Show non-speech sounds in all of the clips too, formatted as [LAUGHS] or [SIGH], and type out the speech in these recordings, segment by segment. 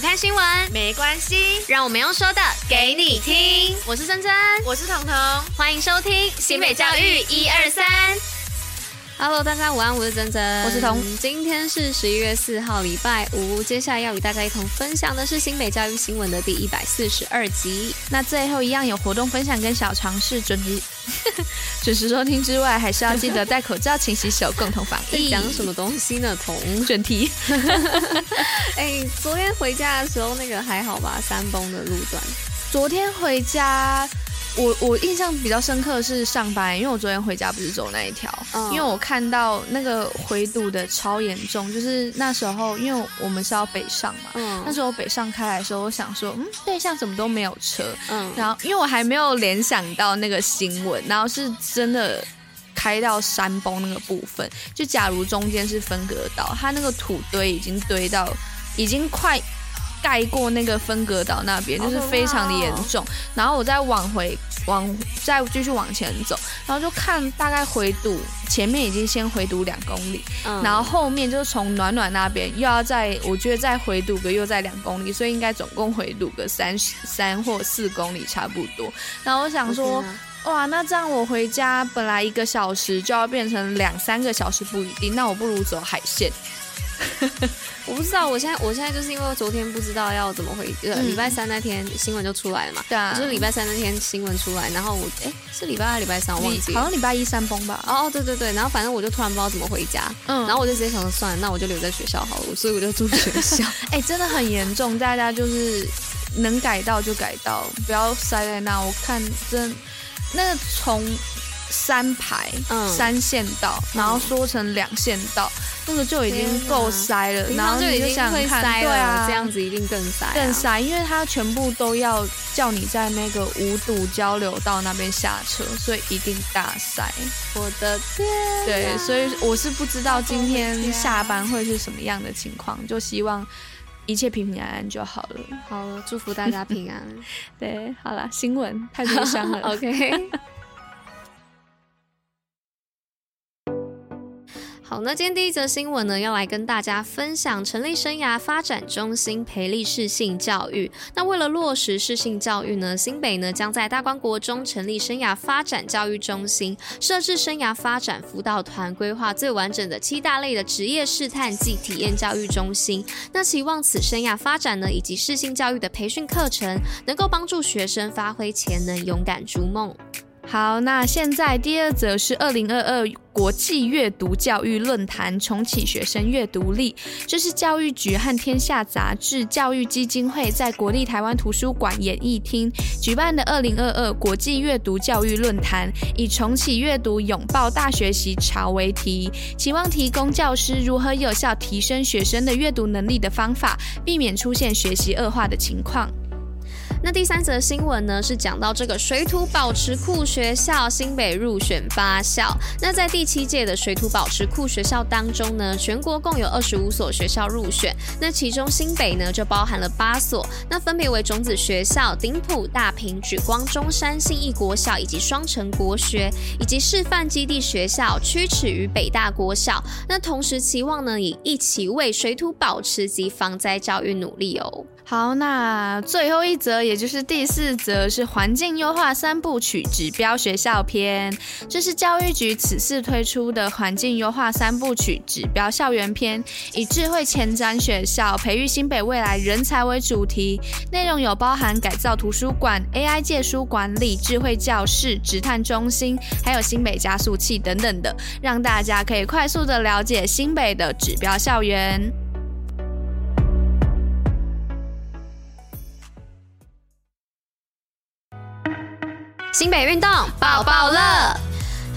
不看新闻没关系，让我们用说的给你听。我是珍珍，我是彤彤，欢迎收听新北教育一二三。Hello，大家午安，我是珍珍，我是彤。今天是十一月四号，礼拜五。接下来要与大家一同分享的是新北教育新闻的第一百四十二集。那最后一样有活动分享跟小尝试，准时 [LAUGHS] 准时收听之外，还是要记得戴口罩、勤洗手，共同防疫。讲什么东西呢？同，准题。[LAUGHS] 哎，昨天回家的时候，那个还好吧？山崩的路段。昨天回家。我我印象比较深刻的是上班，因为我昨天回家不是走那一条，嗯，因为我看到那个回堵的超严重，就是那时候因为我们是要北上嘛，嗯，那时候北上开来的时候，我想说，嗯，对向怎么都没有车，嗯，然后因为我还没有联想到那个新闻，然后是真的开到山崩那个部分，就假如中间是分隔岛，它那个土堆已经堆到已经快。盖过那个分隔岛那边，就是非常的严重。然后我再往回往再继续往前走，然后就看大概回堵前面已经先回堵两公里，嗯，然后后面就是从暖暖那边又要再，我觉得再回堵个又在两公里，所以应该总共回堵个三三或四公里差不多。然后我想说，哇，那这样我回家本来一个小时就要变成两三个小时不一定，那我不如走海线。[LAUGHS] 我不知道，我现在我现在就是因为昨天不知道要怎么回，呃，礼拜三那天新闻就出来了嘛。对啊，就是礼拜三那天新闻出来，然后我哎、欸、是礼拜二礼拜三我忘记，好像礼拜一山崩吧。哦哦对对对，然后反正我就突然不知道怎么回家，嗯，然后我就直接想说算了，那我就留在学校好了，所以我就住学校。[LAUGHS] 哎、欸，真的很严重，大家就是能改到就改到，不要塞在那。我看真那个从。三排，嗯，三线道，然后缩成两线道，嗯，那个就已经够塞了，然后就已经想看，对啊，这样子一定更塞，啊，更塞，因为它全部都要叫你在那个五堵交流道那边下车，所以一定大塞。我的天，对，所以我是不知道今天下班会是什么样的情况，就希望一切平平安安就好了。好了，祝福大家平安。[LAUGHS] 对，好了，新闻太悲伤了。[LAUGHS] OK。好，那今天第一则新闻呢，要来跟大家分享成立生涯发展中心，培力适性教育。那为了落实适性教育呢，新北呢将在大观国中成立生涯发展教育中心，设置生涯发展辅导团，规划最完整的七大类的职业试探暨体验教育中心。那期望此生涯发展呢，以及适性教育的培训课程，能够帮助学生发挥潜能，勇敢逐梦。好，那现在第二则是二零二二国际阅读教育论坛重启学生阅读力，这是教育局和天下杂志教育基金会在国立台湾图书馆演艺厅举办的二零二二国际阅读教育论坛，以重启阅读，拥抱大学习潮为题，期望提供教师如何有效提升学生的阅读能力的方法，避免出现学习恶化的情况。那第三则新闻呢，是讲到这个水土保持库学校新北入选八校。那在第七届的水土保持库学校当中呢，全国共有二十五所学校入选。那其中新北呢就包含了八所，那分别为种子学校顶埔、大平、莒光、中山、信义国小以及双城国学，以及示范基地学校曲尺与北大国小。那同时期望呢，以一起为水土保持及防灾教育努力哦。好，那最后一则，也就是第四则，是环境优化三部曲指标学校篇。这是教育局此次推出的环境优化三部曲指标校园篇，以智慧前瞻学校培育新北未来人才为主题，内容有包含改造图书馆、AI 借书管理、智慧教室、职探中心，还有新北加速器等等的，让大家可以快速的了解新北的指标校园。新北运动抱抱乐。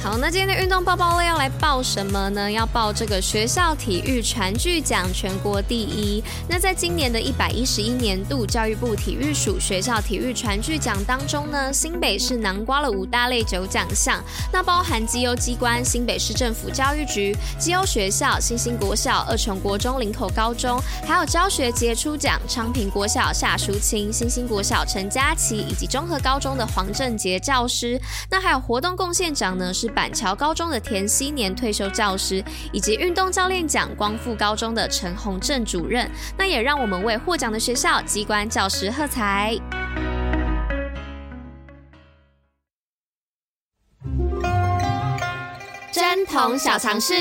好，那今天的运动报报乐要来报什么呢？要报这个学校体育传剧奖全国第一。那在今年的一百一十一年度教育部体育署学校体育传剧奖当中呢，新北市囊括了五大类九奖项，那包含绩优机关新北市政府教育局、绩优学校新兴国小、二重国中林口高中，还有教学杰出奖昌平国小夏淑清、新兴国小陈佳琪以及综合高中的黄正杰教师。那还有活动贡献奖呢是。板桥高中的田熙年退休教师，以及运动教练奖光复高中的陈宏正主任。那也让我们为获奖的学校、机关、教师喝彩。针筒小常识。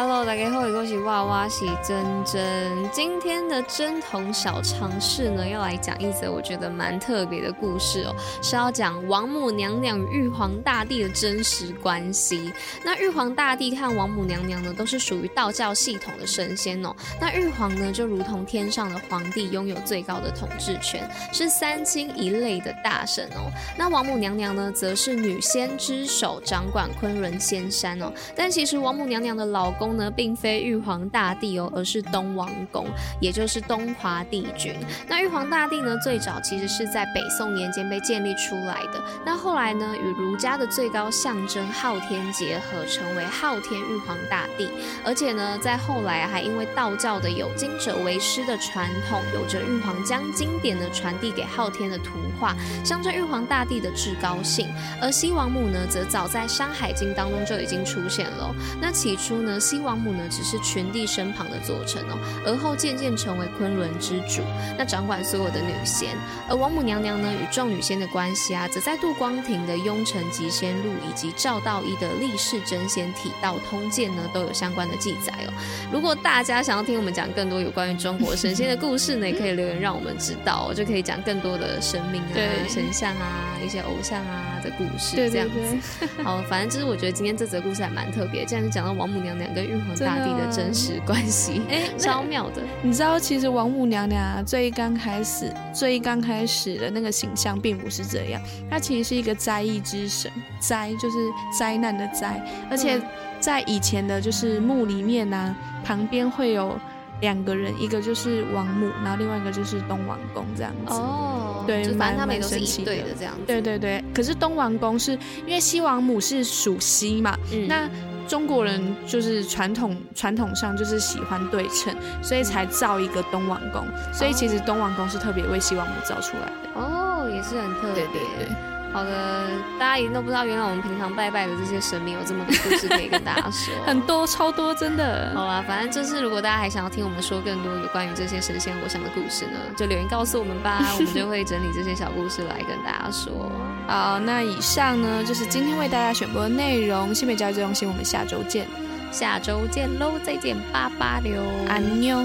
Hello，大家好，我是娃娃喜真真。今天的贞童小尝试呢，要来讲一则我觉得蛮特别的故事哦，是要讲王母娘娘与玉皇大帝的真实关系。那玉皇大帝和王母娘娘呢，都是属于道教系统的神仙哦。那玉皇呢，就如同天上的皇帝，拥有最高的统治权，是三清一类的大神哦。那王母娘娘呢，则是女仙之首，掌管昆仑仙山哦。但其实王母娘娘的老公呢，并非玉皇大帝哦，而是东王公，也就是东华帝君。那玉皇大帝呢，最早其实是在北宋年间被建立出来的。那后来呢，与儒家的最高象征昊天结合，成为昊天玉皇大帝。而且呢，在后来还因为道教的有经者为师的传统，有着玉皇将经典呢传递给昊天的图画，象征玉皇大帝的至高性。而西王母呢，则早在《山海经》当中就已经出现了。那起初呢，西王母呢，只是群帝身旁的佐臣哦，而后渐渐成为昆仑之主，那掌管所有的女仙。而王母娘娘呢，与众女仙的关系啊，则在杜光庭的《雍城集仙录》以及赵道一的《历世真仙体道通鉴》呢，都有相关的记载哦。如果大家想要听我们讲更多有关于中国神仙的故事呢，也可以留言让我们知道，我就可以讲更多的神明啊、神像啊、一些偶像啊的故事，这样子。对对对。好，反正就是我觉得今天这则故事还蛮特别，既然是讲到王母娘娘跟玉皇大帝的真实关系，哎，[LAUGHS] 超妙的。你知道，其实王母娘娘啊，最刚开始、最刚开始的那个形象并不是这样，她其实是一个灾异之神，灾就是灾难的灾，而且在以前的就是墓里面呢、啊，旁边会有两个人，一个就是王母，然后另外一个就是东王公这样子。哦，对，反正他们都是一对的这样子。对对对，可是东王公是因为西王母是属西嘛，嗯、那。中国人就是传统传统上就是喜欢对称，所以才造一个东王宫。所以其实东王宫是特别为西王母造出来的。哦，也是很特别。对对对。好的，大家一定都不知道，原来我们平常拜拜的这些神明有这么多故事可以跟大家说，[LAUGHS] 很多超多，真的。好啦，反正就是如果大家还想要听我们说更多有关于这些神仙我想的故事呢，就留言告诉我们吧，[LAUGHS] 我们就会整理这些小故事来跟大家说。好，那以上呢就是今天为大家选播的内容，新北教育最用心，我们下周见，下周见喽，再见，八八六，安妞。